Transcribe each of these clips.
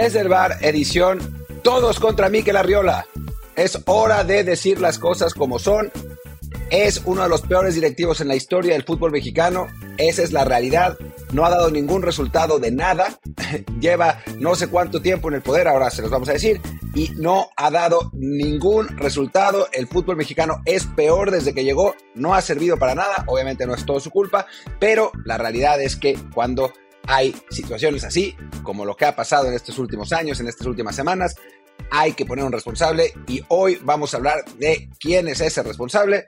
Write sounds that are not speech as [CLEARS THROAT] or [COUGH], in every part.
Desde el bar, edición Todos contra Mikel Arriola. Es hora de decir las cosas como son. Es uno de los peores directivos en la historia del fútbol mexicano. Esa es la realidad. No ha dado ningún resultado de nada. [LAUGHS] Lleva no sé cuánto tiempo en el poder, ahora se los vamos a decir. Y no ha dado ningún resultado. El fútbol mexicano es peor desde que llegó. No ha servido para nada. Obviamente no es todo su culpa. Pero la realidad es que cuando hay situaciones así, como lo que ha pasado en estos últimos años, en estas últimas semanas, hay que poner un responsable y hoy vamos a hablar de quién es ese responsable.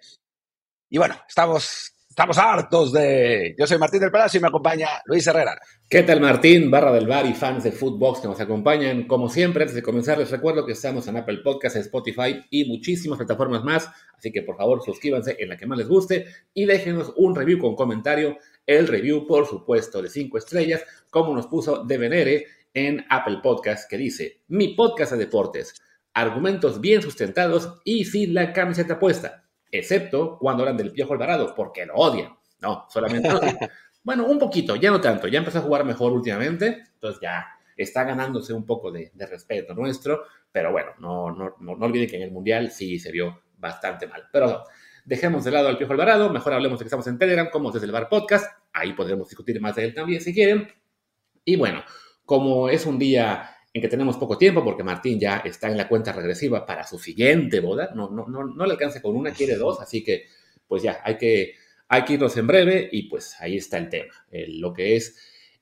Y bueno, estamos, estamos hartos de... Yo soy Martín del Palacio y me acompaña Luis Herrera. ¿Qué tal Martín, barra del bar y fans de Footbox que nos acompañan? Como siempre, antes de comenzar les recuerdo que estamos en Apple Podcasts, Spotify y muchísimas plataformas más, así que por favor suscríbanse en la que más les guste y déjenos un review con comentario el review, por supuesto, de 5 estrellas, como nos puso De Venere en Apple Podcast, que dice, mi podcast de deportes, argumentos bien sustentados y sin la camiseta puesta, excepto cuando hablan del Piojo Alvarado, porque lo odian. No, solamente... [LAUGHS] bueno, un poquito, ya no tanto, ya empezó a jugar mejor últimamente, entonces ya está ganándose un poco de, respeto nuestro, pero bueno, no, no, no, no olviden que en el Mundial sí se vio bastante mal. Pero dejemos de lado al Piojo Alvarado, mejor hablemos de que estamos en Telegram, como desde el Bar Podcast, ahí podremos discutir más de él también si quieren. Y bueno, como es un día en que tenemos poco tiempo, porque Martín ya está en la cuenta regresiva para su siguiente boda, no, no, no, no le alcanza con una, quiere dos, así que pues ya, hay que, hay que irnos en breve y pues ahí está el tema, lo que es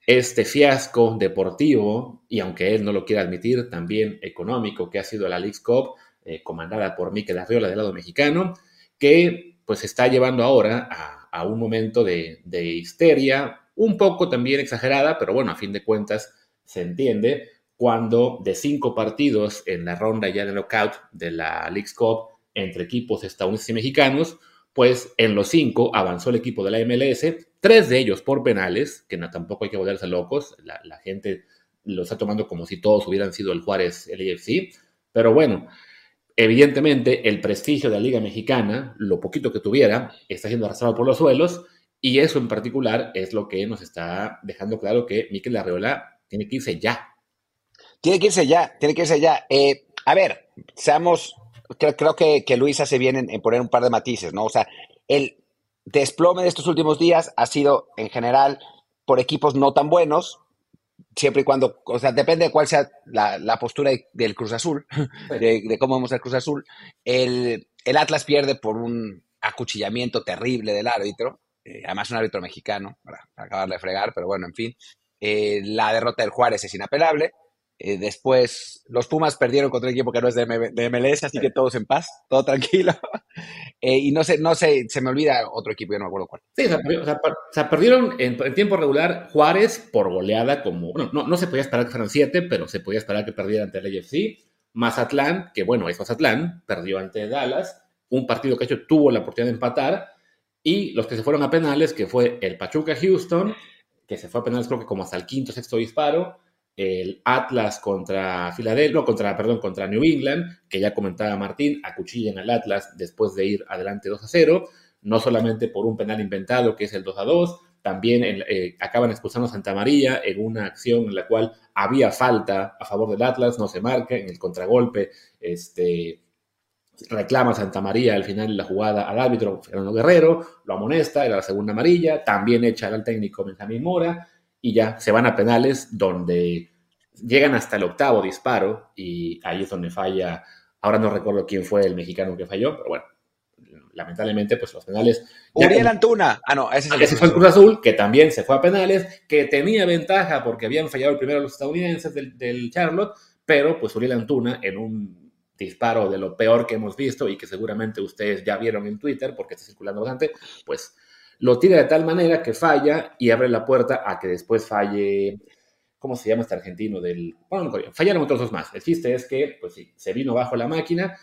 este fiasco deportivo y aunque él no lo quiera admitir, también económico que ha sido la League Cup, eh, comandada por Mikel Arriola del lado mexicano, que pues está llevando ahora a, un momento de, histeria, un poco también exagerada, pero bueno, a fin de cuentas se entiende, cuando de cinco partidos en la ronda ya de knockout de la League Cup entre equipos estadounidenses y mexicanos, pues en los cinco avanzó el equipo de la MLS, tres de ellos por penales, que no, tampoco hay que volverse locos, la, la gente lo está tomando como si todos hubieran sido el Juárez, el AFC, pero bueno, Evidentemente, el prestigio de la Liga Mexicana, lo poquito que tuviera, está siendo arrastrado por los suelos y eso en particular es lo que nos está dejando claro que Miquel Arreola tiene que irse ya. Tiene que irse ya, tiene que irse ya. Eh, a ver, seamos, creo, que, Luis hace bien en, poner un par de matices, ¿no? O sea, el desplome de estos últimos días ha sido en general por equipos no tan buenos, siempre y cuando, o sea, depende de cuál sea la, postura del Cruz Azul, [LAUGHS] de, cómo vemos el Cruz Azul. El, Atlas pierde por un acuchillamiento terrible del árbitro, eh, además un árbitro mexicano, para, acabarle de fregar, pero bueno, en fin. Eh, la derrota del Juárez es inapelable. Eh, después, los Pumas perdieron contra un equipo que no es de, MLS, así que todos en paz, todo tranquilo. [LAUGHS] Eh, y no sé, no sé, se me olvida otro equipo, yo no me acuerdo cuál. Sí, o sea, perdieron en, tiempo regular Juárez por goleada, como, bueno, no, no se podía esperar que fueran siete, pero se podía esperar que perdiera ante el AFC. Mazatlán, que bueno, es Mazatlán, perdió ante Dallas, un partido que hecho tuvo la oportunidad de empatar, y los que se fueron a penales, que fue el Pachuca Houston, que se fue a penales creo que como hasta el quinto, sexto disparo, el Atlas contra Filadelfia, contra, perdón, contra New England, que ya comentaba Martín, acuchillan al Atlas después de ir adelante 2 a 0, no solamente por un penal inventado que es el 2 a 2, también eh, acaban expulsando a Santa María en una acción en la cual había falta a favor del Atlas, no se marca, en el contragolpe, este, reclama Santa María al final de la jugada al árbitro Fernando Guerrero, lo amonesta, era la segunda amarilla, también echa al técnico Benjamín Mora, y ya se van a penales donde llegan hasta el octavo disparo y ahí es donde falla, ahora no recuerdo quién fue el mexicano que falló, pero bueno, lamentablemente pues los penales... Uriel Antuna, ah no, ese, es el ese fue el Cruz Azul, que también se fue a penales, que tenía ventaja porque habían fallado el primero los estadounidenses del, Charlotte, pero pues Uriel Antuna en un disparo de lo peor que hemos visto y que seguramente ustedes ya vieron en Twitter porque está circulando bastante, pues lo tira de tal manera que falla y abre la puerta a que después falle. ¿Cómo se llama este argentino? Del, bueno, fallaron otros dos más. El chiste es que, pues sí, se vino bajo la máquina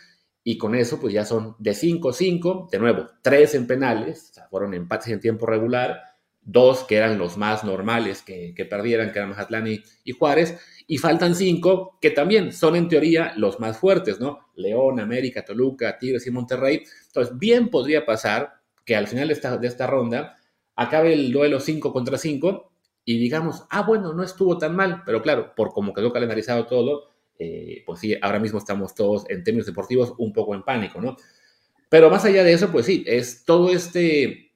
y con eso, pues ya son de 5-5, de nuevo, tres en penales, o sea, fueron empates en tiempo regular, dos que eran los más normales que, perdieran, que eran Mazatlán y, y, Juárez, y faltan cinco que también son en teoría los más fuertes, ¿no? León, América, Toluca, Tigres y Monterrey. Entonces, bien podría pasar que al final de esta, ronda acabe el duelo 5 contra 5 y digamos, ah, bueno, no estuvo tan mal, pero claro, por como quedó calendarizado todo, eh, pues sí, ahora mismo estamos todos en términos deportivos un poco en pánico, ¿no? Pero más allá de eso, pues sí, es todo este,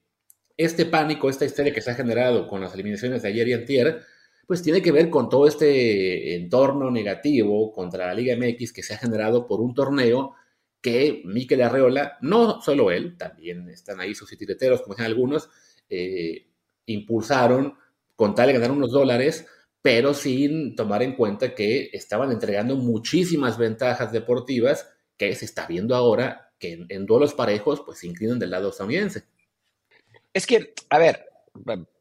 este pánico, esta historia que se ha generado con las eliminaciones de ayer y antier, pues tiene que ver con todo este entorno negativo contra la Liga MX que se ha generado por un torneo que Miquel Arreola, no solo él, también están ahí sus titeteros, como dicen algunos, eh, impulsaron con tal de ganar unos dólares, pero sin tomar en cuenta que estaban entregando muchísimas ventajas deportivas que se está viendo ahora que en, duelos parejos pues se inclinan del lado estadounidense. Es que, a ver,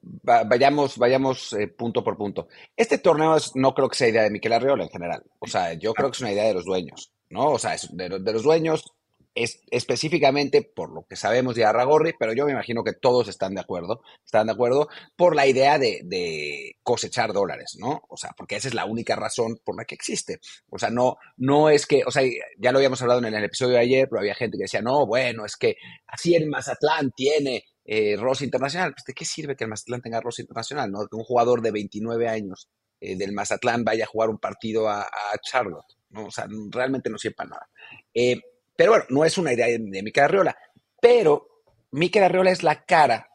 vayamos, vayamos eh, punto por punto. Este torneo no creo que sea idea de Miquel Arriola en general. O sea, yo creo que es una idea de los dueños, ¿no? O sea, de, los dueños, es, específicamente por lo que sabemos de Arragorri, pero yo me imagino que todos están de acuerdo, están de acuerdo por la idea de, cosechar dólares, ¿no? O sea, porque esa es la única razón por la que existe. O sea, no, no es que, o sea, ya lo habíamos hablado en el episodio de ayer, pero había gente que decía, no, bueno, es que así el Mazatlán tiene eh, Ross Internacional. Pues, ¿De qué sirve que el Mazatlán tenga Ross Internacional? ¿no? Que un jugador de 29 años eh, del Mazatlán vaya a jugar un partido a, Charlotte. ¿No? O sea, realmente no sirve para nada. Eh, pero bueno, no es una idea de, de Mikel Arriola. Pero Mikel Arriola es la cara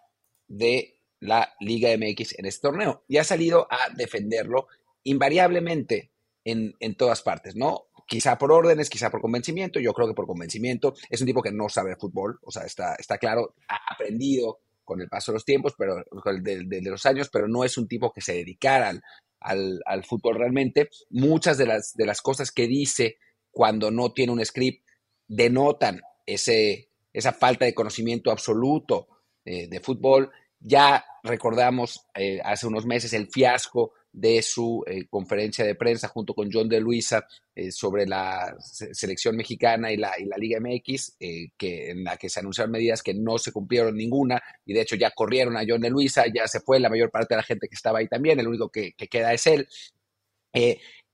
de la Liga MX en este torneo y ha salido a defenderlo invariablemente en, en todas partes, ¿no? quizá por órdenes, quizá por convencimiento, yo creo que por convencimiento, es un tipo que no sabe fútbol, o sea, está, está claro, ha aprendido con el paso de los tiempos, pero de, de, los años, pero no es un tipo que se dedicara al, al, fútbol realmente. Muchas de las, de las cosas que dice cuando no tiene un script denotan ese, esa falta de conocimiento absoluto eh, de fútbol. Ya recordamos eh, hace unos meses el fiasco de su eh, conferencia de prensa junto con John de Luisa eh, sobre la selección mexicana y la, y la Liga MX, eh, que, en la que se anunciaron medidas que no se cumplieron ninguna y de hecho ya corrieron a John de Luisa, ya se fue la mayor parte de la gente que estaba ahí también, el único que, queda es él.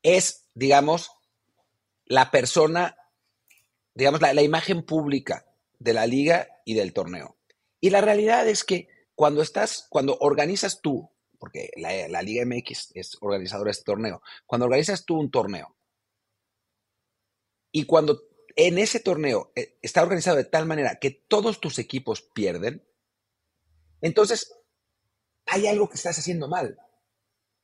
es, digamos, la persona, digamos, la, la imagen pública de la liga y del torneo. Y la realidad es que cuando estás, cuando organizas tú porque la, Liga MX es organizadora de este torneo, cuando organizas tú un torneo y cuando en ese torneo eh, está organizado de tal manera que todos tus equipos pierden, entonces hay algo que estás haciendo mal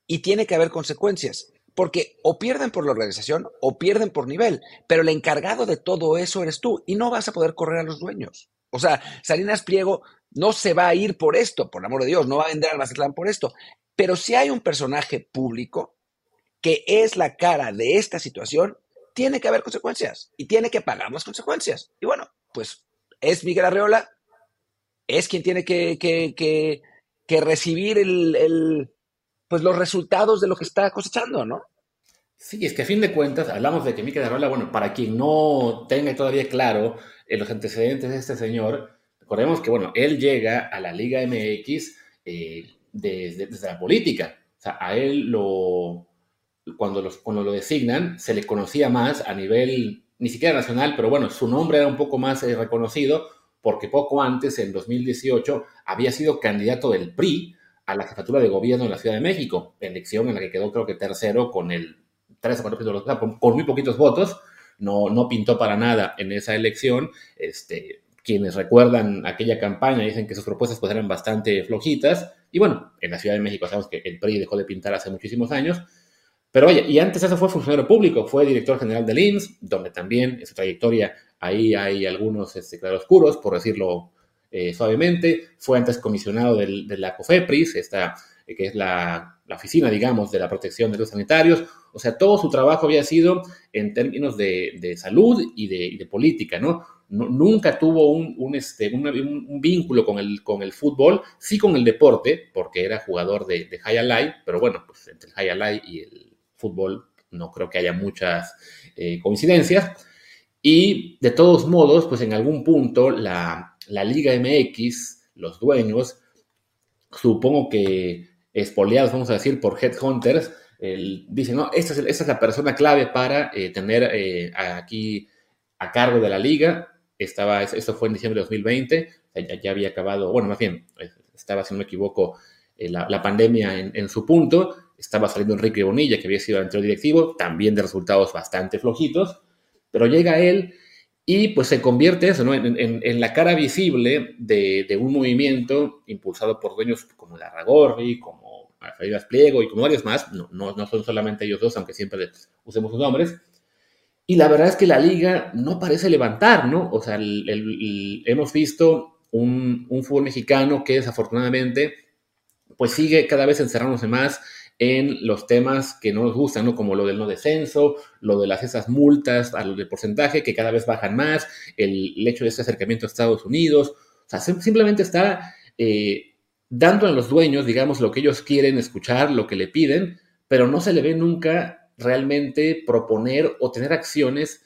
y tiene que haber consecuencias. Porque o pierden por la organización o pierden por nivel, pero el encargado de todo eso eres tú y no vas a poder correr a los dueños. O sea, Salinas Pliego no se va a ir por esto, por el amor de Dios, no va a vender al Mazatlán por esto. Pero si hay un personaje público que es la cara de esta situación, tiene que haber consecuencias y tiene que pagar las consecuencias. Y bueno, pues es Miguel Arreola, es quien tiene que, que, recibir el, pues los resultados de lo que está cosechando, ¿no? Sí, es que a fin de cuentas hablamos de que Miguel Arreola, bueno, para quien no tenga todavía claro los antecedentes de este señor, recordemos que, bueno, él llega a la Liga MX eh, desde, la política. O sea, a él lo, cuando, los, cuando lo designan, se le conocía más a nivel, ni siquiera nacional, pero bueno, su nombre era un poco más eh, reconocido porque poco antes, en 2018, había sido candidato del PRI a la jefatura de gobierno en la Ciudad de México, elección en la que quedó creo que tercero con el 3 o 4 con muy poquitos votos, no, no pintó para nada en esa elección. Este, quienes recuerdan aquella campaña dicen que sus propuestas pues eran bastante flojitas. Y bueno, en la Ciudad de México sabemos que el PRI dejó de pintar hace muchísimos años. Pero oye, y antes eso fue funcionario público, fue director general del INS, donde también en su trayectoria ahí hay algunos este, claroscuros, por decirlo eh, suavemente. Fue antes comisionado del, de la COFEPRIS, esta, eh, que es la, la, oficina, digamos, de la protección de los sanitarios. O sea, todo su trabajo había sido en términos de, salud y de, política, ¿no? Nunca tuvo un, este, un, vínculo con el, con el fútbol, sí con el deporte, porque era jugador de, de High Alive, pero bueno, pues entre el High Alive y el fútbol no creo que haya muchas eh, coincidencias. Y de todos modos, pues en algún punto la, la Liga MX, los dueños, supongo que espoleados, vamos a decir, por headhunters, el, dice, no, esta es, esta es, la persona clave para eh, tener eh, aquí a cargo de la liga. Estaba, esto fue en diciembre de 2020, ya, ya, había acabado, bueno, más bien, estaba, si no me equivoco, eh, la, pandemia en, su punto, estaba saliendo Enrique Bonilla, que había sido el anterior directivo, también de resultados bastante flojitos, pero llega él y pues se convierte eso, ¿no? en, la cara visible de, un movimiento impulsado por dueños como Larragorri, como Freiras Pliego y como varios más, no, no, son solamente ellos dos, aunque siempre usemos sus nombres, y la verdad es que la liga no parece levantar, ¿no? O sea, hemos visto un, un, fútbol mexicano que desafortunadamente pues sigue cada vez encerrándose más en los temas que no nos gustan, ¿no? Como lo del no descenso, lo de las esas multas a lo del porcentaje que cada vez bajan más, el, hecho de ese acercamiento a Estados Unidos, o sea, simplemente está eh, dando a los dueños, digamos, lo que ellos quieren escuchar, lo que le piden, pero no se le ve nunca realmente proponer o tener acciones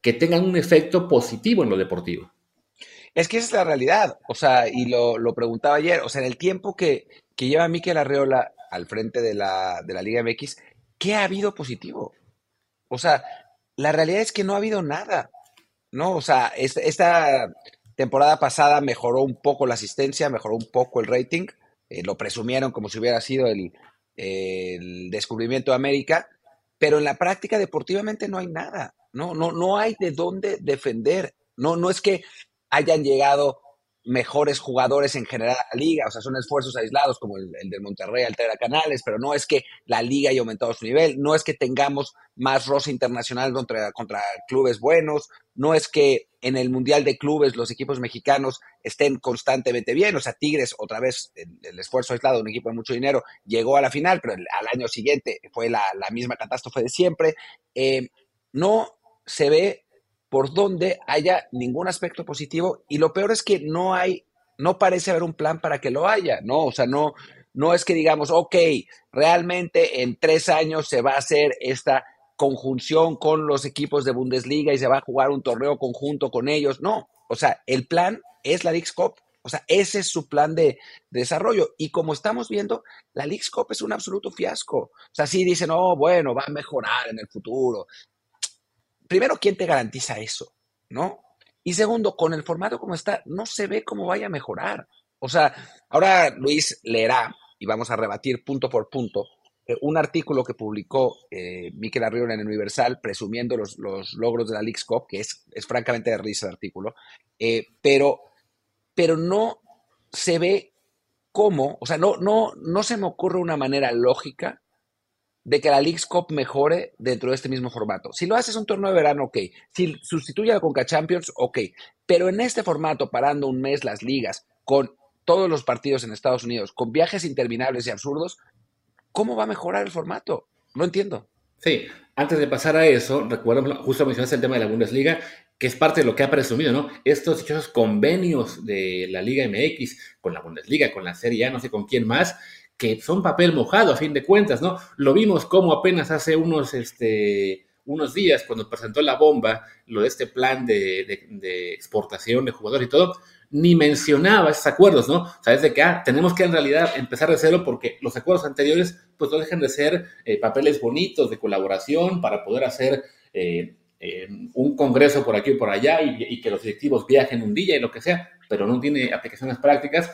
que tengan un efecto positivo en lo deportivo. Es que esa es la realidad, o sea, y lo, lo preguntaba ayer, o sea, en el tiempo que, que lleva Miquel Arreola al frente de la, de la Liga MX, ¿qué ha habido positivo? O sea, la realidad es que no ha habido nada, ¿no? O sea, esta, temporada pasada mejoró un poco la asistencia, mejoró un poco el rating, eh, lo presumieron como si hubiera sido el, el, descubrimiento de América, pero en la práctica deportivamente no hay nada, no, no, no hay de dónde defender, no, no es que hayan llegado mejores jugadores en general a la liga, o sea, son esfuerzos aislados como el, del Monterrey Altera Canales, pero no es que la liga haya aumentado su nivel, no es que tengamos más rosa internacional contra, contra clubes buenos, no es que en el Mundial de Clubes los equipos mexicanos estén constantemente bien, o sea, Tigres, otra vez, el, esfuerzo aislado un equipo de mucho dinero, llegó a la final, pero al año siguiente fue la, misma catástrofe de siempre. Eh, no se ve por donde haya ningún aspecto positivo y lo peor es que no hay, no parece haber un plan para que lo haya, ¿no? O sea, no, no es que digamos, ok, realmente en tres años se va a hacer esta conjunción con los equipos de Bundesliga y se va a jugar un torneo conjunto con ellos. No, o sea, el plan es la League Cup. O sea, ese es su plan de, desarrollo. Y como estamos viendo, la League Cup es un absoluto fiasco. O sea, sí dicen, oh, bueno, va a mejorar en el futuro primero, ¿quién te garantiza eso? ¿No? Y segundo, con el formato como está, no se ve cómo vaya a mejorar. O sea, ahora Luis leerá y vamos a rebatir punto por punto eh, un artículo que publicó eh, Miquel Arriola en el Universal presumiendo los, logros de la League Cup, que es, es, francamente de risa el artículo, eh, pero, pero no se ve cómo, o sea, no, no, no se me ocurre una manera lógica de que la League's Cup mejore dentro de este mismo formato. Si lo haces un torneo de verano, ok. Si sustituye a la Conca Champions, ok. Pero en este formato, parando un mes las ligas, con todos los partidos en Estados Unidos, con viajes interminables y absurdos, ¿cómo va a mejorar el formato? No entiendo. Sí, antes de pasar a eso, recuerdo, justo mencionaste el tema de la Bundesliga, que es parte de lo que ha presumido, ¿no? Estos dichosos convenios de la Liga MX con la Bundesliga, con la Serie A, no sé con quién más, que son papel mojado a fin de cuentas, ¿no? Lo vimos como apenas hace unos, este, unos días, cuando presentó la bomba, lo de este plan de, exportación de jugadores y todo, ni mencionaba esos acuerdos, ¿no? O de que ah, tenemos que en realidad empezar de cero porque los acuerdos anteriores, pues no dejan de ser eh, papeles bonitos de colaboración para poder hacer eh, eh, un congreso por aquí o por allá y, y que los directivos viajen un día y lo que sea, pero no tiene aplicaciones prácticas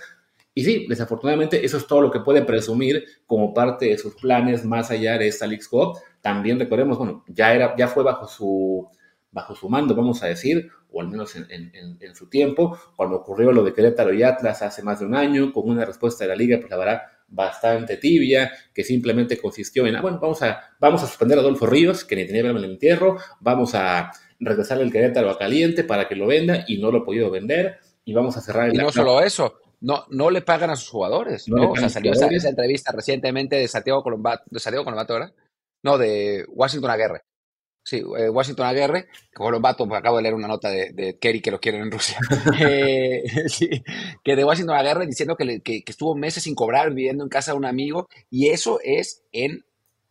y sí, desafortunadamente eso es todo lo que puede presumir como parte de sus planes más allá de esta League Cup. También recordemos, bueno, ya, era, ya fue bajo su, bajo su mando, vamos a decir, o al menos en, en, su tiempo, cuando ocurrió lo de Querétaro y Atlas hace más de un año, con una respuesta de la liga, pues la verdad, bastante tibia, que simplemente consistió en, ah, bueno, vamos a, vamos a suspender a Adolfo Ríos, que ni tenía en el entierro, vamos a regresar el Querétaro a caliente para que lo venda y no lo ha podido vender, y vamos a cerrar el... Y no solo eso, no, no le pagan a sus jugadores, ¿no? O sea, salió esa, entrevista recientemente de Santiago Colombato, de Santiago Colombato, ¿verdad? No, de Washington Aguirre. Sí, eh, Washington Aguirre, Colombato, pues acabo de leer una nota de, de Kerry que lo quieren en Rusia. [LAUGHS] eh, [LAUGHS] sí, que de Washington Aguirre diciendo que, que, que estuvo meses sin cobrar viviendo en casa de un amigo, y eso es en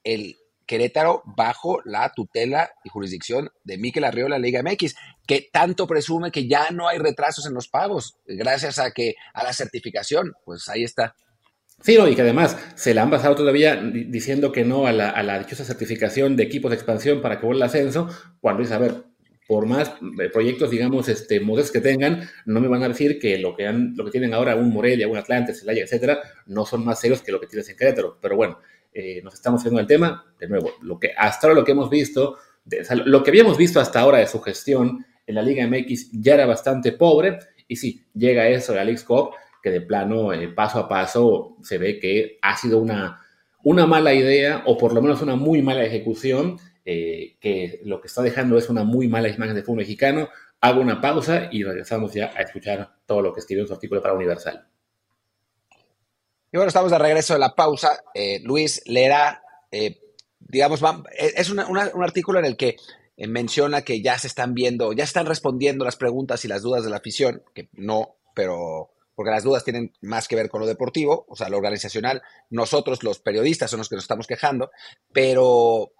el Querétaro bajo la tutela y jurisdicción de Miquel Arriola, Liga MX, que tanto presume que ya no hay retrasos en los pagos, gracias a que a la certificación, pues ahí está. Sí, y que además se la han basado todavía diciendo que no a la, dichosa certificación de equipos de expansión para que vuelva el ascenso, cuando dice, a ver, por más eh, proyectos, digamos, este, modestos que tengan, no me van a decir que lo que, han, lo que tienen ahora un Morelia, un Atlante, Celaya, etcétera, no son más serios que lo que tienes en Querétaro. Pero bueno, eh, nos estamos haciendo el tema. De nuevo, lo que hasta ahora lo que hemos visto, lo que habíamos visto hasta ahora de su gestión en la Liga MX ya era bastante pobre. Y sí, llega eso de League Cup, que de plano, eh, paso a paso, se ve que ha sido una, una mala idea, o por lo menos una muy mala ejecución eh, que lo que está dejando es una muy mala imagen de fútbol mexicano. Hago una pausa y regresamos ya a escuchar todo lo que escribió en su artículo para Universal. Y bueno, estamos de regreso de la pausa. Eh, Luis leerá, eh, digamos, es un artículo en el que menciona que ya se están viendo, ya están respondiendo las preguntas y las dudas de la afición, que no, pero porque las dudas tienen más que ver con lo deportivo, o sea, lo organizacional. Nosotros, los periodistas, son los que nos estamos quejando, pero,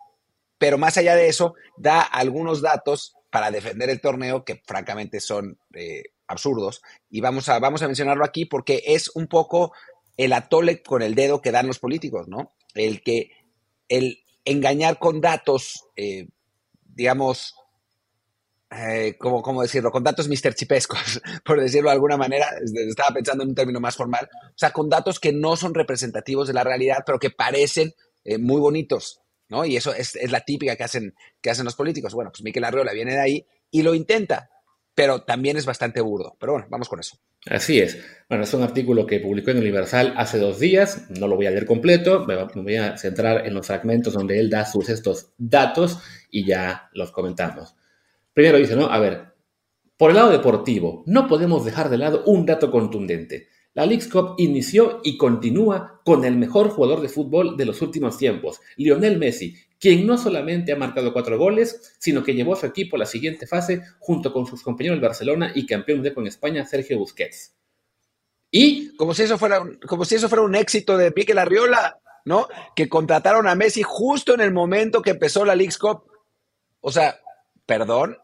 pero más allá de eso, da algunos datos para defender el torneo que francamente son eh, absurdos. Y vamos a, vamos a mencionarlo aquí porque es un poco el atole con el dedo que dan los políticos, ¿no? El que, el engañar con datos, eh, digamos, eh, ¿cómo, decirlo? Con datos Mr. Chipescos, [LAUGHS] por decirlo de alguna manera, estaba pensando en un término más formal, o sea, con datos que no son representativos de la realidad, pero que parecen muy bonitos. ¿no? Y eso es, la típica que hacen, que hacen los políticos. Bueno, pues Miquel Arriola viene de ahí y lo intenta, pero también es bastante burdo. Pero bueno, vamos con eso. Así es. Bueno, es un artículo que publicó en Universal hace dos días. No lo voy a leer completo. Me voy a centrar en los fragmentos donde él da sus estos datos y ya los comentamos. Primero dice, ¿no? A ver, por el lado deportivo, no podemos dejar de lado un dato contundente. La League Cup inició y continúa con el mejor jugador de fútbol de los últimos tiempos, Lionel Messi, quien no solamente ha marcado cuatro goles, sino que llevó a su equipo a la siguiente fase junto con sus compañeros del Barcelona y campeón de con España, Sergio Busquets. Y como si eso fuera, como si eso fuera un éxito de Pique Larriola, ¿no? Que contrataron a Messi justo en el momento que empezó la League Cup. O sea, perdón.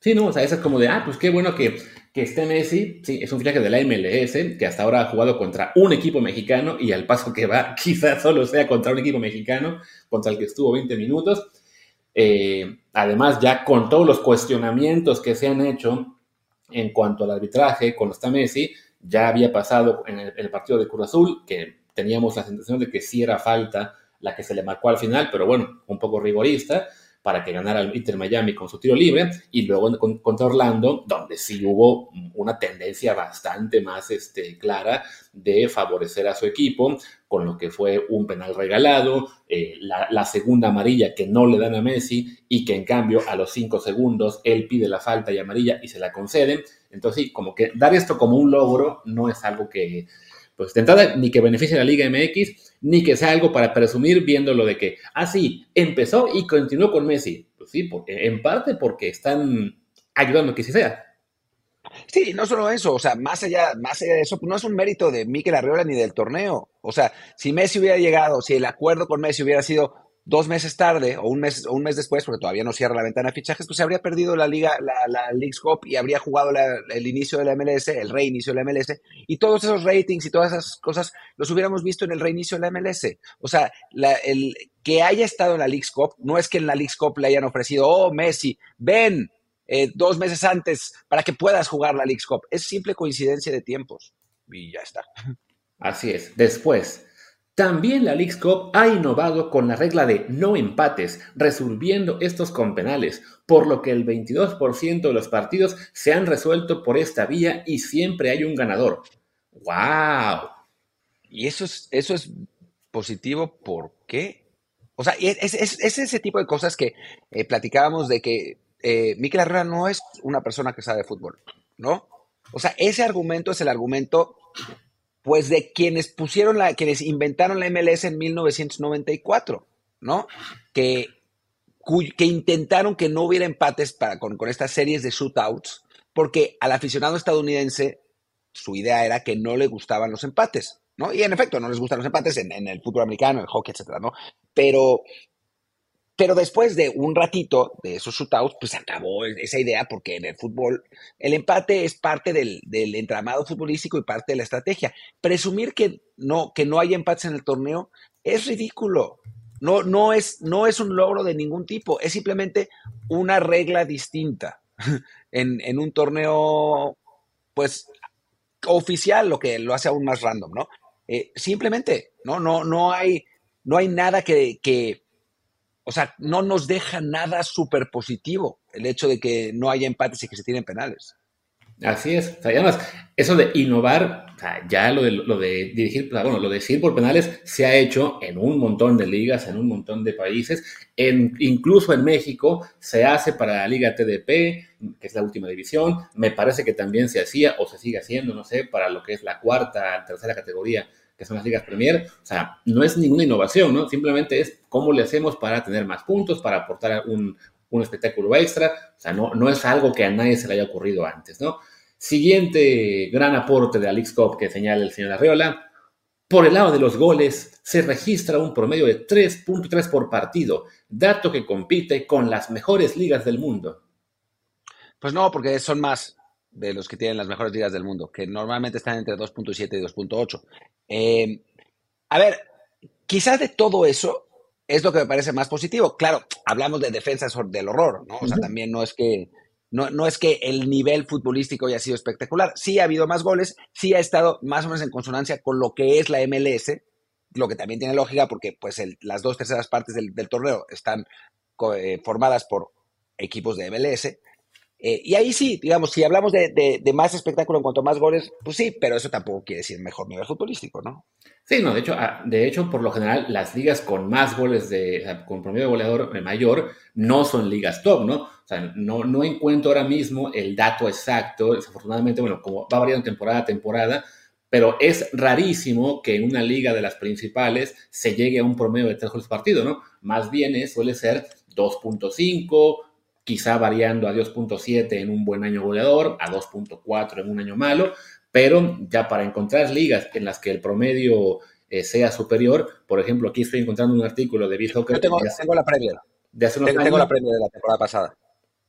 Sí, no, o sea, eso es como de, ah, pues qué bueno que que esté Messi, sí, es un fichaje de la MLS, que hasta ahora ha jugado contra un equipo mexicano y al paso que va, [LAUGHS] quizás solo sea contra un equipo mexicano, contra el que estuvo 20 minutos. Eh, además, ya con todos los cuestionamientos que se han hecho en cuanto al arbitraje con está Messi, ya había pasado en el, partido de Cruz Azul, que teníamos la sensación de que sí era falta la que se le marcó al final, pero bueno, un poco rigorista para que ganara el Inter Miami con su tiro libre y luego contra Orlando, donde sí hubo una tendencia bastante más este, clara de favorecer a su equipo, con lo que fue un penal regalado, eh, la, segunda amarilla que no le dan a Messi y que en cambio a los cinco segundos él pide la falta y amarilla y se la conceden. Entonces sí, como que dar esto como un logro no es algo que, pues de entrada, ni que beneficie a la Liga MX, ni que sea algo para presumir viendo lo de que, ah, sí, empezó y continuó con Messi. Pues sí, porque, en parte porque están ayudando que sí sea. Sí, no solo eso, o sea, más allá, más allá de eso, pues no es un mérito de Mikel Arriola ni del torneo. O sea, si Messi hubiera llegado, si el acuerdo con Messi hubiera sido dos meses tarde o un mes, o un mes después, porque todavía no cierra la ventana fichajes, pues se habría perdido la liga, la, la League's Cup y habría jugado el inicio de la MLS, el reinicio de la MLS, y todos esos ratings y todas esas cosas los hubiéramos visto en el reinicio de la MLS. O sea, el que haya estado en la League's Cup, no es que en la League's Cup le hayan ofrecido, oh, Messi, ven eh, dos meses antes para que puedas jugar la League's Cup. Es simple coincidencia de tiempos. Y ya está. Así es. Después, también la League Cup ha innovado con la regla de no empates, resolviendo estos con penales, por lo que el 22% de los partidos se han resuelto por esta vía y siempre hay un ganador. ¡Wow! Y eso es, eso es positivo, ¿por qué? O sea, es, ese tipo de cosas que eh, platicábamos de que eh, Mikel Herrera no es una persona que sabe fútbol, ¿no? O sea, ese argumento es el argumento pues de quienes pusieron la, quienes inventaron la MLS en 1994, ¿no? Que, que intentaron que no hubiera empates para, con, estas series de shootouts, porque al aficionado estadounidense su idea era que no le gustaban los empates, ¿no? Y en efecto, no les gustan los empates en, en el fútbol americano, el hockey, etcétera, ¿no? Pero, pero después de un ratito de esos shootouts, pues acabó esa idea porque en el fútbol el empate es parte del, entramado futbolístico y parte de la estrategia. Presumir que no, que no hay empates en el torneo es ridículo. No, no, es, no es un logro de ningún tipo, es simplemente una regla distinta [LAUGHS] en, un torneo, pues, oficial, lo que lo hace aún más random, ¿no? Eh, simplemente, ¿no? No, no, hay, no hay nada que, o sea, no nos deja nada súper positivo el hecho de que no haya empates y que se tienen penales. Así es. O sea, además, eso de innovar, o sea, ya lo de, lo de dirigir, bueno, lo de decir por penales se ha hecho en un montón de ligas, en un montón de países, incluso en México se hace para la Liga TDP, que es la última división, me parece que también se hacía o se sigue haciendo, no sé, para lo que es la cuarta, tercera categoría, que son las ligas Premier. O sea, no es ninguna innovación, ¿no? Simplemente es cómo le hacemos para tener más puntos, para aportar un, un espectáculo extra. O sea, no, no es algo que a nadie se le haya ocurrido antes, ¿no? Siguiente gran aporte de Alex Cop que señala el señor Arriola. Por el lado de los goles, se registra un promedio de 3.3 por partido, dato que compite con las mejores ligas del mundo. Pues no, porque son más de los que tienen las mejores ligas del mundo, que normalmente están entre 2.7 y 2.8. Eh, a ver, quizás de todo eso, es lo que me parece más positivo. Claro, hablamos de defensas del horror, ¿no? O sea, también no es que no, no, es que el nivel futbolístico haya sido espectacular. Sí ha habido más goles, sí ha estado más o menos en consonancia con lo que es la MLS, lo que también tiene lógica porque pues las dos terceras partes del, torneo están eh, formadas por equipos de MLS. Eh, y ahí sí, digamos, si hablamos de, más espectáculo en cuanto a más goles, pues sí, pero eso tampoco quiere decir mejor nivel futbolístico, ¿no? Sí, no, de hecho, ah, de hecho, por lo general, las ligas con más goles de, con promedio de goleador mayor no son ligas top, ¿no? O sea, no, no encuentro ahora mismo el dato exacto, desafortunadamente, bueno, como va variando temporada a temporada, pero es rarísimo que en una liga de las principales se llegue a un promedio de tres goles partido, ¿no? Más bien suele ser 2.5, quizá variando a 2.7 en un buen año goleador, a 2.4 en un año malo, pero ya para encontrar ligas en las que el promedio eh, sea superior, por ejemplo, aquí estoy encontrando un artículo de Bill Yo tengo, la Premier. De hace tengo, tengo la Premier de la temporada pasada.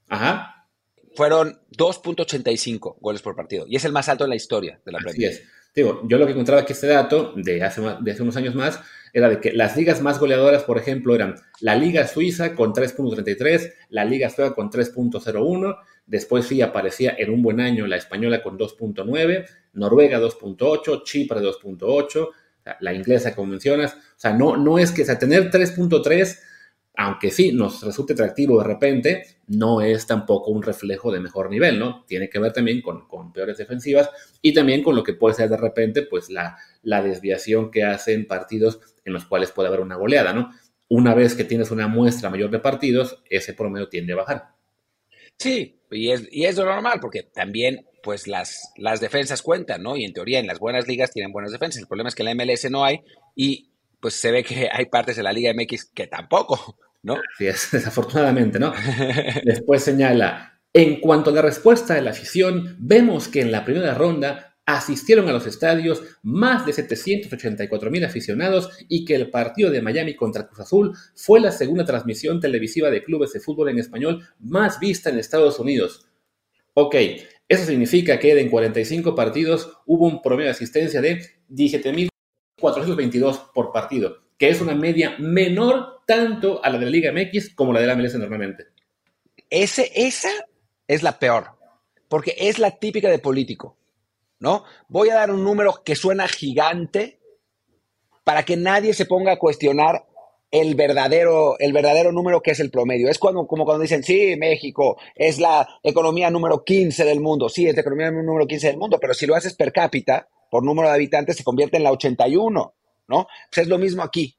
Ajá. Fueron 2.85 goles por partido y es el más alto en la historia de la Premier. Así es. Digo, yo lo que encontraba aquí este dato de hace, de hace unos años más era de que las ligas más goleadoras, por ejemplo, eran la Liga Suiza con 3.33, la Liga Sueca con 3.01, después sí aparecía en un buen año la española con 2.9, Noruega 2.8, Chipre 2.8, la inglesa como mencionas, o sea, no, no es que sea, tener 3.3 aunque sí nos resulte atractivo de repente, no es tampoco un reflejo de mejor nivel, ¿no? Tiene que ver también con, peores defensivas y también con lo que puede ser de repente, pues la, la desviación que hacen partidos en los cuales puede haber una goleada, ¿no? Una vez que tienes una muestra mayor de partidos, ese promedio tiende a bajar. Sí, y es, y es lo normal, porque también pues las, las defensas cuentan, ¿no? Y en teoría en las buenas ligas tienen buenas defensas. El problema es que en la MLS no hay y pues se ve que [LAUGHS] hay partes de la Liga MX que tampoco. ¿no? Sí, es, [LAUGHS] desafortunadamente, ¿no? Después señala, en cuanto a la respuesta de la afición, vemos que en la primera ronda asistieron a los estadios más de 784 mil aficionados y que el partido de Miami contra Cruz Azul fue la segunda transmisión televisiva de clubes de fútbol en español más vista en Estados Unidos. Ok, eso significa que en 45 partidos hubo un promedio de asistencia de 17.422 por partido que es una media menor tanto a la de la Liga MX como la de la MLS normalmente. Ese, esa es la peor, porque es la típica de político, ¿no? Voy a dar un número que suena gigante para que nadie se ponga a cuestionar el verdadero, el verdadero número que es el promedio. Es cuando, como cuando dicen, sí, México es la economía número 15 del mundo. Sí, es la economía número 15 del mundo, pero si lo haces per cápita, por número de habitantes, se convierte en la 81. ¿no? Pues es lo mismo aquí.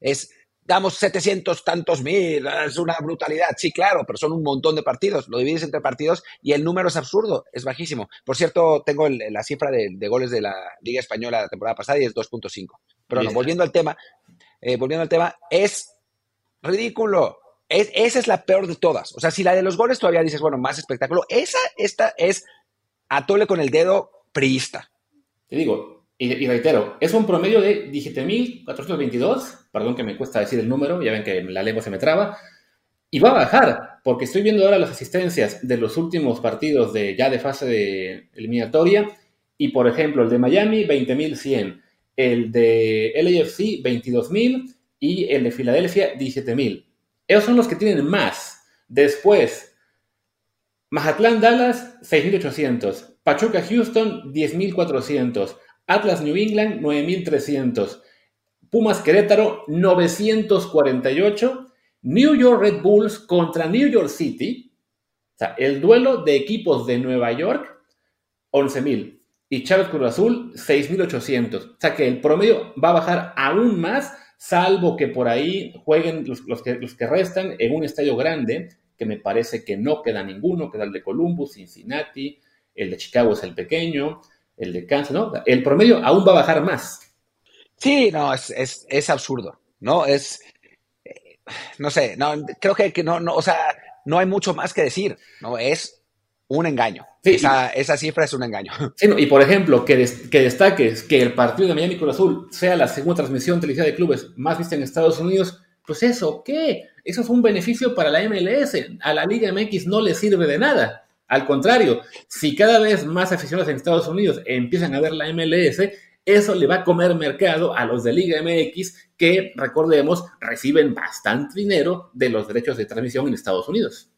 Es, damos 700 tantos mil, es una brutalidad. Sí, claro, pero son un montón de partidos. Lo divides entre partidos y el número es absurdo, es bajísimo. Por cierto, tengo la cifra de, goles de la Liga Española la temporada pasada y es 2.5. Pero no, volviendo al tema, eh, volviendo al tema, es ridículo. esa es la peor de todas. O sea, si la de los goles todavía dices, bueno, más espectáculo, esa, esta es atole con el dedo priista. Te digo, y, reitero, es un promedio de 17.422, perdón que me cuesta decir el número, ya ven que la lengua se me traba, y va a bajar, porque estoy viendo ahora las asistencias de los últimos partidos de ya de fase de eliminatoria, y por ejemplo, el de Miami, 20.100, el de LAFC, 22.000, y el de Filadelfia, 17.000. Esos son los que tienen más. Después, Mazatlán Dallas, 6.800. Pachuca Houston, 10.400. Atlas New England, 9.300. Pumas Querétaro, 948. New York Red Bulls contra New York City. O sea, el duelo de equipos de Nueva York, 11.000 y Chávez Cruz Azul 6.800. O sea que el promedio va a bajar aún más, salvo que por ahí jueguen los, que, los que restan en un estadio grande, que me parece que no queda ninguno, queda el de Columbus, Cincinnati, el de Chicago es el pequeño, el de Kansas, ¿no? El promedio aún va a bajar más. Sí, no, es, es, es absurdo, ¿no? Es, eh, no sé, no, creo que, que no, no, o sea, no hay mucho más que decir, ¿no? Es un engaño. esa, cifra es un engaño. [LAUGHS] y por ejemplo, que, que, destaques que el partido de Miami Cruz Azul sea la segunda transmisión televisiva de clubes más vista en Estados Unidos, pues eso, ¿qué? Eso es un beneficio para la MLS. A la Liga MX no le sirve de nada. Al contrario, si cada vez más aficionados en Estados Unidos empiezan a ver la MLS, eso le va a comer mercado a los de Liga MX que, recordemos, reciben bastante dinero de los derechos de transmisión en Estados Unidos.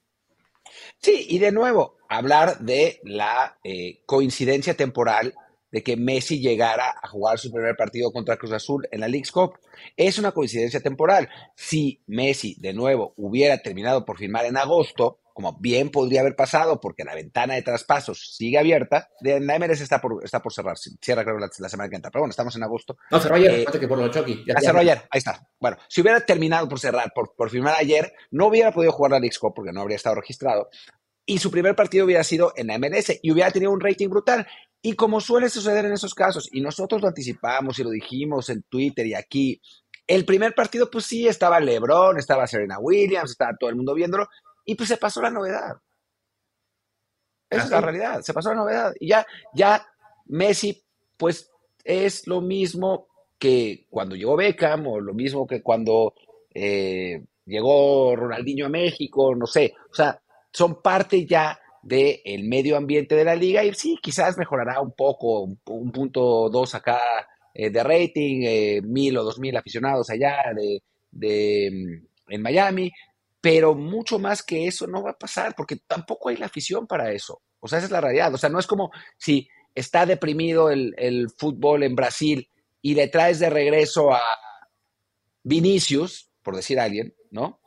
Sí, y de nuevo, hablar de la eh, coincidencia temporal de que Messi llegara a jugar su primer partido contra Cruz Azul en la League's Cup. Es una coincidencia temporal. Si Messi, de nuevo, hubiera terminado por firmar en agosto, como bien podría haber pasado, porque la ventana de traspasos sigue abierta, de la MLS está por, está por cerrar, cierra creo la, semana que entra, pero bueno, estamos en agosto. No, cerró ayer, eh, que por lo Chucky. Ya cerró ayer, ahí está. Bueno, si hubiera terminado por cerrar, por, por firmar ayer, no hubiera podido jugar la League Cup porque no habría estado registrado, y su primer partido hubiera sido en la MLS y hubiera tenido un rating brutal. Y como suele suceder en esos casos, y nosotros lo anticipamos y lo dijimos en Twitter y aquí, el primer partido, pues sí, estaba LeBron, estaba Serena Williams, estaba todo el mundo viéndolo, y pues se pasó la novedad. Esa es la realidad, se pasó la novedad. Y ya, ya Messi, pues es lo mismo que cuando llegó Beckham, o lo mismo que cuando eh, llegó Ronaldinho a México, no sé. O sea, son parte ya del medio ambiente de la liga y sí, quizás mejorará un poco, un, punto dos acá eh, de rating, eh, mil o dos mil aficionados allá de, de, mm, en Miami, pero mucho más que eso no va a pasar porque tampoco hay la afición para eso. O sea, esa es la realidad. O sea, no es como si está deprimido el, el fútbol en Brasil y le traes de regreso a Vinicius, por decir alguien, ¿no?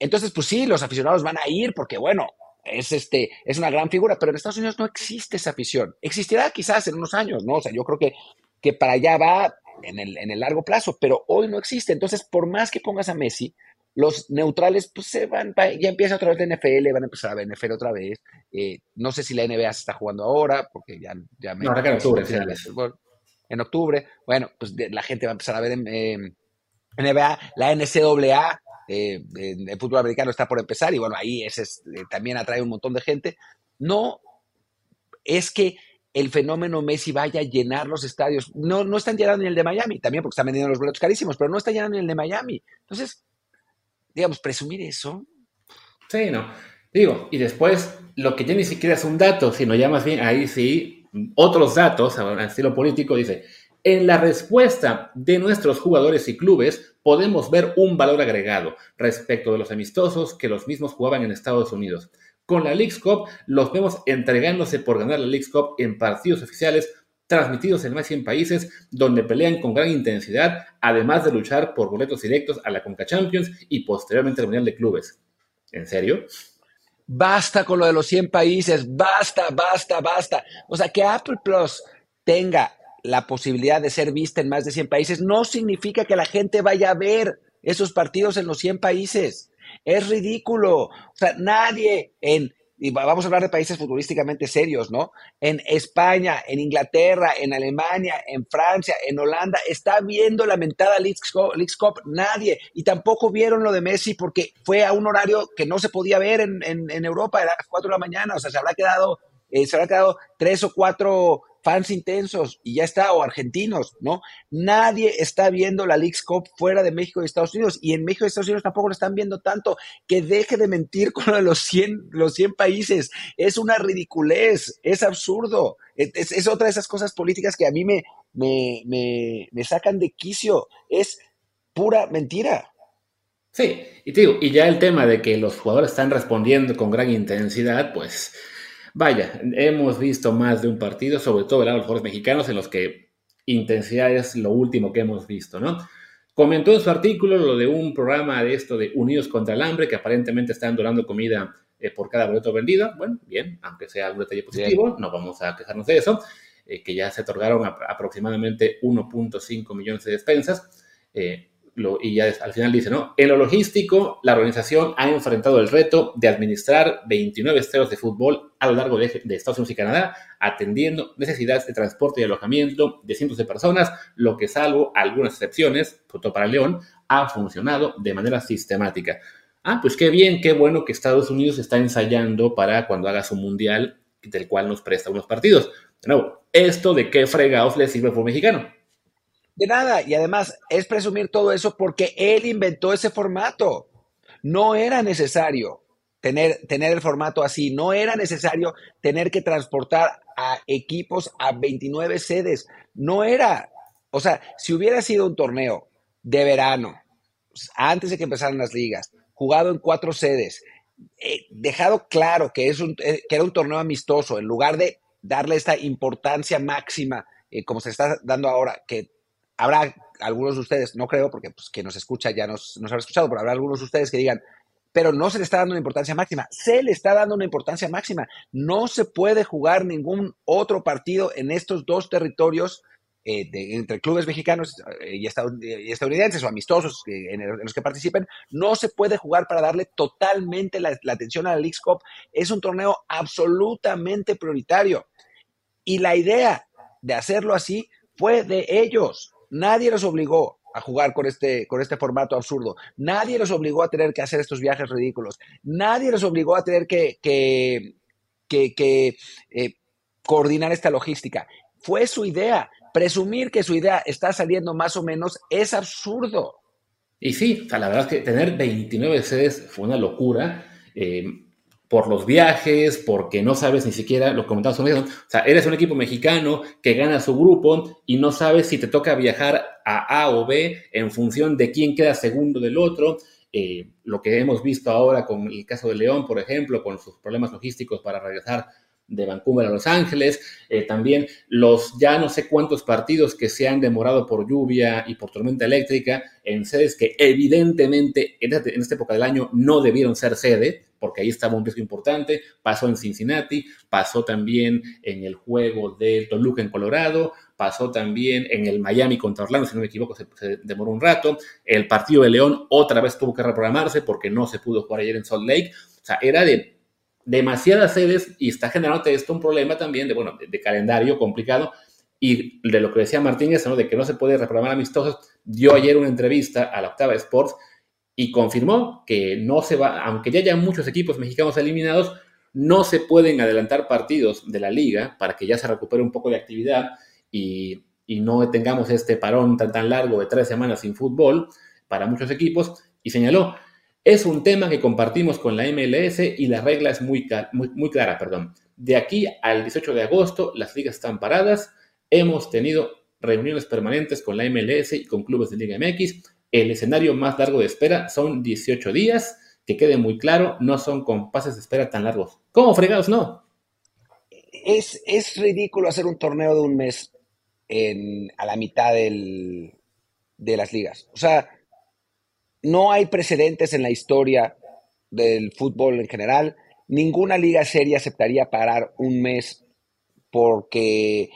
Entonces, pues sí, los aficionados van a ir porque, bueno, es, este, es una gran figura, pero en Estados Unidos no existe esa afición. Existirá quizás en unos años, ¿no? O sea, yo creo que, que para allá va en el, en el largo plazo, pero hoy no existe. Entonces, por más que pongas a Messi, los neutrales pues se van, ya empieza otra vez la NFL, van a empezar a ver NFL otra vez. Eh, no sé si la NBA se está jugando ahora, porque ya, ya me... No, en octubre, En octubre, bueno, pues la gente va a empezar a ver en, NBA, la NCAA eh, el fútbol americano está por empezar y bueno, ahí ese eh, también atrae un montón de gente. No es que el fenómeno Messi vaya a llenar los estadios. No, no están llenando ni el de Miami, también porque están vendiendo los boletos carísimos, pero no está llenando ni el de Miami. Entonces, digamos, presumir eso. Sí, no. Digo, y después lo que ya ni siquiera es un dato, sino ya más bien ahí sí, otros datos, a estilo político, dice, en la respuesta de nuestros jugadores y clubes podemos ver un valor agregado respecto de los amistosos que los mismos jugaban en Estados Unidos. Con la League Cup los vemos entregándose por ganar la League Cup en partidos oficiales transmitidos en más de 100 países donde pelean con gran intensidad, además de luchar por boletos directos a la Conca Champions y posteriormente al Mundial de Clubes. ¿En serio? Basta con lo de los 100 países, basta, basta, basta. O sea, que Apple Plus tenga la posibilidad de ser vista en más de 100 países, no significa que la gente vaya a ver esos partidos en los 100 países. Es ridículo. O sea, nadie en, y vamos a hablar de países futurísticamente serios, ¿no? En España, en Inglaterra, en Alemania, en Francia, en Holanda, está viendo la mentada Leagues Cup, nadie. Y tampoco vieron lo de Messi porque fue a un horario que no se podía ver en, en, Europa, era a las 4 de la mañana, o sea, se habrá quedado, eh, se habrá quedado tres o cuatro fans intensos y ya está, o argentinos, ¿no? Nadie está viendo la League Cup fuera de México y Estados Unidos y en México y Estados Unidos tampoco lo están viendo tanto. Que deje de mentir con los 100, los 100 países. Es una ridiculez, es absurdo. Es, otra de esas cosas políticas que a mí me, me, me, me sacan de quicio. Es pura mentira. Sí, y digo, y ya el tema de que los jugadores están respondiendo con gran intensidad, pues vaya, hemos visto más de un partido, sobre todo el lado de los jugadores mexicanos, en los que intensidad es lo último que hemos visto, ¿no? Comentó en su artículo lo de un programa de esto de Unidos contra el Hambre, que aparentemente están donando comida eh, por cada boleto vendido. Bueno, bien, aunque sea un detalle positivo, no vamos a quejarnos de eso, eh, que ya se otorgaron aproximadamente 1.5 millones de despensas. Eh, y ya al final dice, ¿no? En lo logístico, la organización ha enfrentado el reto de administrar 29 estadios de fútbol a lo largo de, Estados Unidos y Canadá, atendiendo necesidades de transporte y alojamiento de cientos de personas, lo que salvo algunas excepciones, sobre para León, ha funcionado de manera sistemática. Ah, pues qué bien, qué bueno que Estados Unidos está ensayando para cuando haga su mundial, del cual nos presta unos partidos. De nuevo, ¿esto de qué fregados le sirve por mexicano? De nada, y además es presumir todo eso porque él inventó ese formato. No era necesario tener, tener el formato así, no era necesario tener que transportar a equipos a 29 sedes, no era, o sea, si hubiera sido un torneo de verano, antes de que empezaran las ligas, jugado en cuatro sedes, eh, dejado claro que, es un, eh, que era un torneo amistoso, en lugar de darle esta importancia máxima, eh, como se está dando ahora, que habrá algunos de ustedes, no creo, porque pues, quien nos escucha ya nos, nos habrá escuchado, pero habrá algunos de ustedes que digan, pero no se le está dando una importancia máxima. Se le está dando una importancia máxima. No se puede jugar ningún otro partido en estos dos territorios eh, entre clubes mexicanos eh, y, estadounidenses o amistosos en, los que participen. No se puede jugar para darle totalmente la, la atención a la League Cup. Es un torneo absolutamente prioritario. Y la idea de hacerlo así fue de ellos. Nadie los obligó a jugar con este, con este formato absurdo. Nadie los obligó a tener que hacer estos viajes ridículos. Nadie los obligó a tener que, que, que, eh, coordinar esta logística. Fue su idea. Presumir que su idea está saliendo más o menos es absurdo. Y sí, la verdad es que tener 29 sedes fue una locura. Eh, por los viajes, porque no sabes ni siquiera, lo comentamos con o sea, eres un equipo mexicano que gana su grupo y no sabes si te toca viajar a A o B en función de quién queda segundo del otro. Eh, lo que hemos visto ahora con el caso de León, por ejemplo, con sus problemas logísticos para regresar de Vancouver a Los Ángeles, eh, también los ya no sé cuántos partidos que se han demorado por lluvia y por tormenta eléctrica en sedes que evidentemente en esta, en esta época del año no debieron ser sede, porque ahí estaba un riesgo importante, pasó en Cincinnati, pasó también en el juego de Toluca en Colorado, pasó también en el Miami contra Orlando, si no me equivoco, se, se, demoró un rato. El partido de León otra vez tuvo que reprogramarse porque no se pudo jugar ayer en Salt Lake. O sea, era de demasiadas sedes y está generando esto un problema también de, bueno, de, calendario complicado y de lo que decía Martínez, ¿no? de que no se puede reprogramar amistosos, dio ayer una entrevista a la Octava Sports y confirmó que no se va, aunque ya haya muchos equipos mexicanos eliminados, no se pueden adelantar partidos de la liga para que ya se recupere un poco de actividad y, y no tengamos este parón tan, tan largo de tres semanas sin fútbol para muchos equipos. Y señaló, es un tema que compartimos con la MLS y la regla es muy, muy, muy clara. Perdón. De aquí al 18 de agosto las ligas están paradas. Hemos tenido reuniones permanentes con la MLS y con clubes de Liga MX. El escenario más largo de espera son 18 días. Que quede muy claro, no son compases de espera tan largos. ¿Cómo fregados no? Es, es ridículo hacer un torneo de un mes a la mitad del, de las ligas. O sea, no hay precedentes en la historia del fútbol en general. Ninguna liga seria aceptaría parar un mes porque,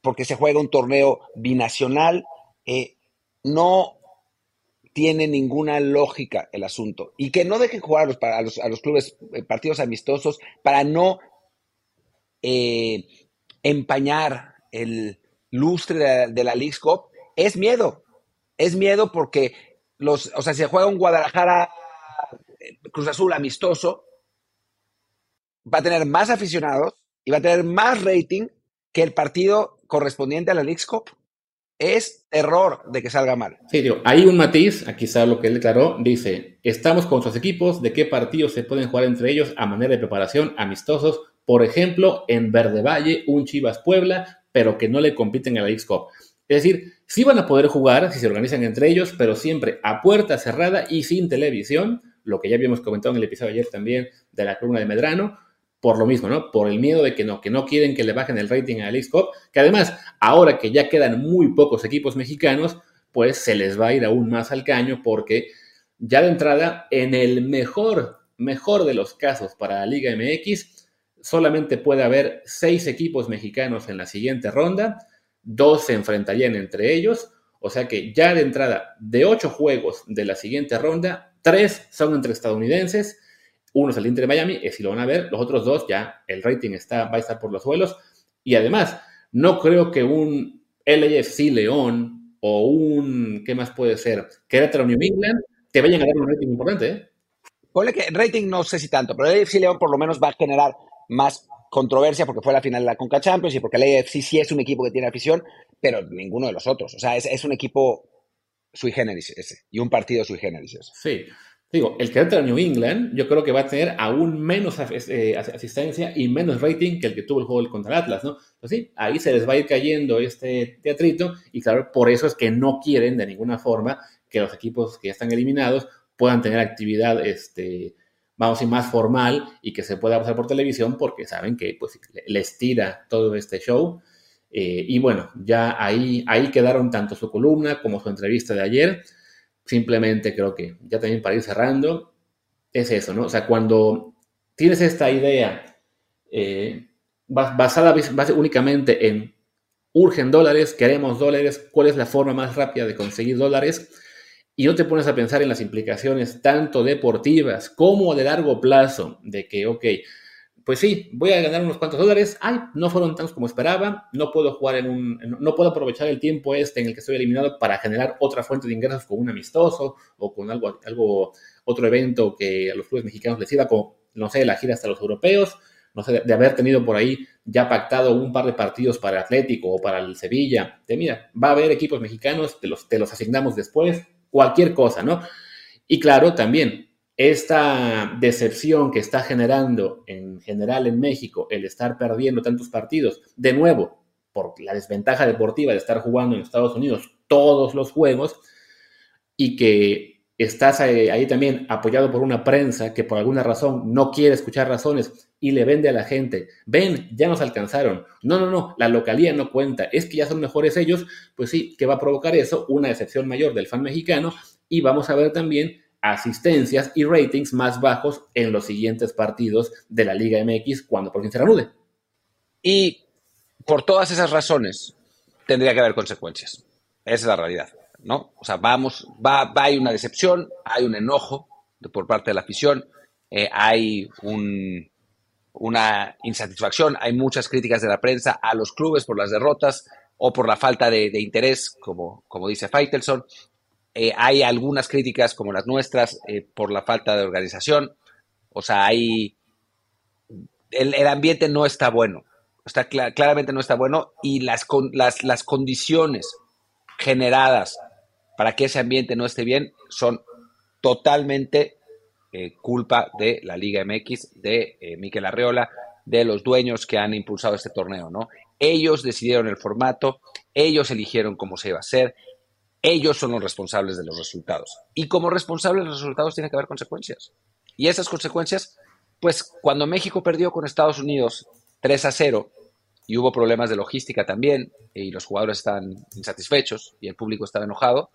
porque se juega un torneo binacional. Eh, no tiene ninguna lógica el asunto. Y que no dejen jugar a los, a los, clubes eh, partidos amistosos para no eh, empañar el lustre de la, de la Cup es miedo. Es miedo porque los, o sea, si se juega un Guadalajara eh, Cruz Azul amistoso, va a tener más aficionados y va a tener más rating que el partido correspondiente a la League Cup. Es error de que salga mal. Sí, digo, hay un matiz, aquí está lo que él declaró, dice, estamos con nuestros equipos, de qué partidos se pueden jugar entre ellos a manera de preparación, amistosos, por ejemplo, en Verde Valle, un Chivas Puebla, pero que no le compiten a la League Cup. Es decir, sí van a poder jugar si se organizan entre ellos, pero siempre a puerta cerrada y sin televisión, lo que ya habíamos comentado en el episodio ayer también de la columna de Medrano, por lo mismo, ¿no? Por el miedo de que no, que no quieren que le bajen el rating a Alex Cup, que además, ahora que ya quedan muy pocos equipos mexicanos, pues se les va a ir aún más al caño porque ya de entrada, en el mejor, mejor de los casos para la Liga MX, solamente puede haber seis equipos mexicanos en la siguiente ronda, dos se enfrentarían entre ellos, o sea que ya de entrada, de ocho juegos de la siguiente ronda, tres son entre estadounidenses, uno es el Inter de Miami, es si lo van a ver. Los otros dos ya el rating está, va a estar por los suelos. Y además, no creo que un LAFC León o un, ¿qué más puede ser? Querétaro New England te vayan a dar un rating importante. ¿eh? Ponle que rating no sé si tanto, pero el LAFC León por lo menos va a generar más controversia porque fue la final de la Conca Champions y porque el AFC sí es un equipo que tiene afición, pero ninguno de los otros. O sea, es, es un equipo sui generis ese y un partido sui generis ese. Sí. Digo, el Querétaro New England yo creo que va a tener aún menos eh, asistencia y menos rating que el que tuvo el juego contra el Atlas, ¿no? Pues sí, ahí se les va a ir cayendo este teatrito y claro, por eso es que no quieren de ninguna forma que los equipos que ya están eliminados puedan tener actividad, este, vamos a decir, más formal y que se pueda pasar por televisión porque saben que pues les tira todo este show. Eh, y bueno, ya ahí, ahí quedaron tanto su columna como su entrevista de ayer. Simplemente creo que ya también para ir cerrando, es eso, ¿no? O sea, cuando tienes esta idea eh, basada únicamente en urgen dólares, queremos dólares, cuál es la forma más rápida de conseguir dólares, y no te pones a pensar en las implicaciones tanto deportivas como de largo plazo, de que, ok, pues sí, voy a ganar unos cuantos dólares. Ay, no fueron tantos como esperaba. No puedo jugar en un. No puedo aprovechar el tiempo este en el que estoy eliminado para generar otra fuente de ingresos con un amistoso o con algo, algo otro evento que a los clubes mexicanos les sirva, como, no sé, la gira hasta los europeos. No sé, de, haber tenido por ahí ya pactado un par de partidos para Atlético o para el Sevilla. De mira, va a haber equipos mexicanos, te los, te los asignamos después. Cualquier cosa, ¿no? Y claro, también esta decepción que está generando en general en México el estar perdiendo tantos partidos, de nuevo, por la desventaja deportiva de estar jugando en Estados Unidos todos los juegos, y que estás ahí, también apoyado por una prensa que por alguna razón no quiere escuchar razones y le vende a la gente, ven, ya nos alcanzaron, no, no, no, la localía no cuenta, es que ya son mejores ellos, pues sí, que va a provocar eso, una decepción mayor del fan mexicano, y vamos a ver también asistencias y ratings más bajos en los siguientes partidos de la Liga MX cuando por fin se reanude. Y por todas esas razones tendría que haber consecuencias. Esa es la realidad, ¿no? O sea, vamos, va, hay una decepción, hay un enojo por parte de la afición, eh, hay una insatisfacción, hay muchas críticas de la prensa a los clubes por las derrotas o por la falta de, interés, como, como dice Faitelson. Eh, hay algunas críticas como las nuestras eh, por la falta de organización. O sea, hay... El, ambiente no está bueno. Está claramente no está bueno y las, las, las condiciones generadas para que ese ambiente no esté bien son totalmente eh, culpa de la Liga MX, de Miquel Arreola, de los dueños que han impulsado este torneo, ¿no? Ellos decidieron el formato, ellos eligieron cómo se iba a hacer, ellos son los responsables de los resultados. Y como responsables de los resultados tiene que haber consecuencias. Y esas consecuencias, pues cuando México perdió con Estados Unidos 3 a 0 y hubo problemas de logística también y los jugadores estaban insatisfechos y el público estaba enojado,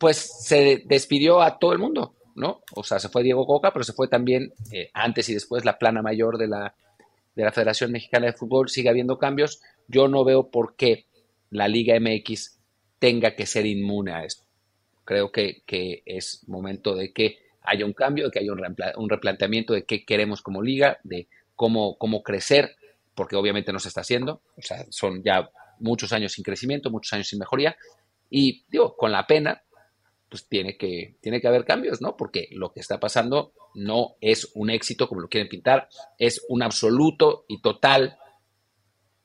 pues se despidió a todo el mundo, ¿no? O sea, se fue Diego Coca, pero se fue también eh, antes y después la plana mayor de la, de la Federación Mexicana de Fútbol. Sigue habiendo cambios. Yo no veo por qué la Liga MX tenga que ser inmune a esto. Creo que, es momento de que haya un cambio, de que haya un, replanteamiento de qué queremos como liga, de cómo, cómo crecer, porque obviamente no se está haciendo. O sea, son ya muchos años sin crecimiento, muchos años sin mejoría. Y digo, con la pena, pues tiene que, tiene que haber cambios, ¿no? Porque lo que está pasando no es un éxito como lo quieren pintar, es un absoluto y total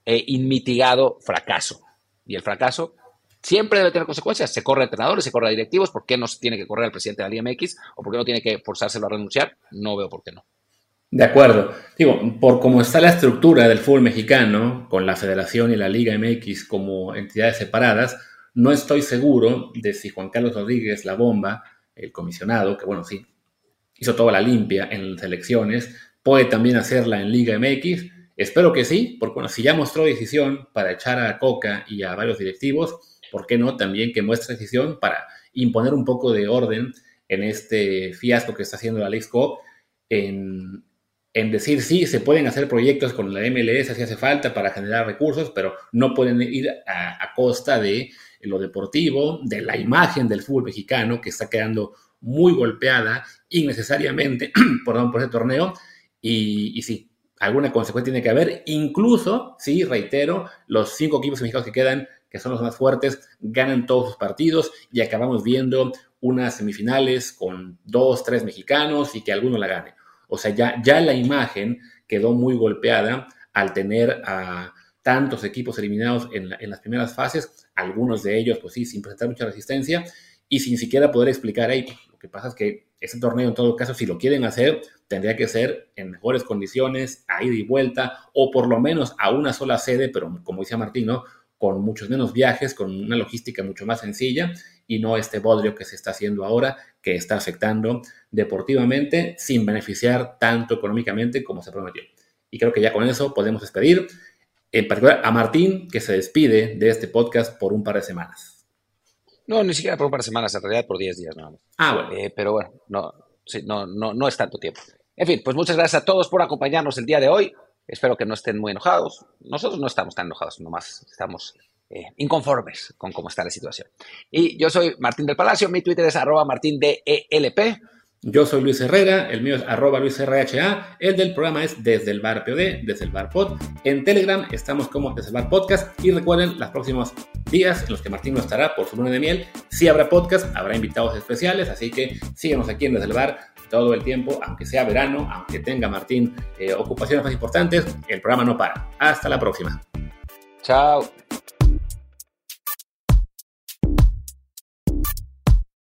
e inmitigado fracaso. Y el fracaso siempre debe tener consecuencias. Se corre a entrenadores, se corre a directivos. ¿Por qué no tiene que correr al presidente de la Liga MX? ¿O por qué no tiene que forzárselo a renunciar? No veo por qué no. De acuerdo. Digo, por cómo está la estructura del fútbol mexicano, con la Federación y la Liga MX como entidades separadas, no estoy seguro de si Juan Carlos Rodríguez, la bomba, el comisionado, que bueno, sí, hizo toda la limpia en las elecciones, puede también hacerla en Liga MX. Espero que sí, porque bueno, si ya mostró decisión para echar a Coca y a varios directivos, ¿por qué no también que muestre decisión para imponer un poco de orden en este fiasco que está haciendo la League en decir sí, se pueden hacer proyectos con la MLS si hace falta para generar recursos, pero no pueden ir a, costa de lo deportivo, de la imagen del fútbol mexicano que está quedando muy golpeada innecesariamente [CLEARS THROAT] por, por ese torneo. Y, y sí, alguna consecuencia tiene que haber. Incluso, sí, reitero, los cinco equipos mexicanos que quedan, que son los más fuertes, ganan todos sus partidos y acabamos viendo unas semifinales con dos, tres mexicanos y que alguno la gane. O sea, ya, ya la imagen quedó muy golpeada al tener a tantos equipos eliminados en, las primeras fases, algunos de ellos, pues sí, sin presentar mucha resistencia y sin siquiera poder explicar, ahí lo que pasa es que ese torneo en todo caso, si lo quieren hacer, tendría que ser en mejores condiciones, a ida y vuelta, o por lo menos a una sola sede, pero como decía Martín, ¿no? con muchos menos viajes, con una logística mucho más sencilla y no este bodrio que se está haciendo ahora, que está afectando deportivamente sin beneficiar tanto económicamente como se prometió. Y creo que ya con eso podemos despedir, en particular a Martín, que se despide de este podcast por un par de semanas. No, ni siquiera por un par de semanas, en realidad por 10 días nada más. Ah, bueno. Eh, pero bueno, no, no, no, no es tanto tiempo. En fin, pues muchas gracias a todos por acompañarnos el día de hoy. Espero que no estén muy enojados. Nosotros no estamos tan enojados, nomás estamos eh, inconformes con cómo está la situación. Y yo soy Martín del Palacio, mi Twitter es arroba martindelp. Yo soy Luis Herrera, el mío es arroba luisrha, el del programa es desde el bar POD, desde el bar pod. En Telegram estamos como desde el bar podcast y recuerden los próximos días en los que Martín no estará por su luna de miel, si habrá podcast, habrá invitados especiales, así que síguenos aquí en desde el bar todo el tiempo, aunque sea verano, aunque tenga Martín eh, ocupaciones más importantes, el programa no para. Hasta la próxima. Chao.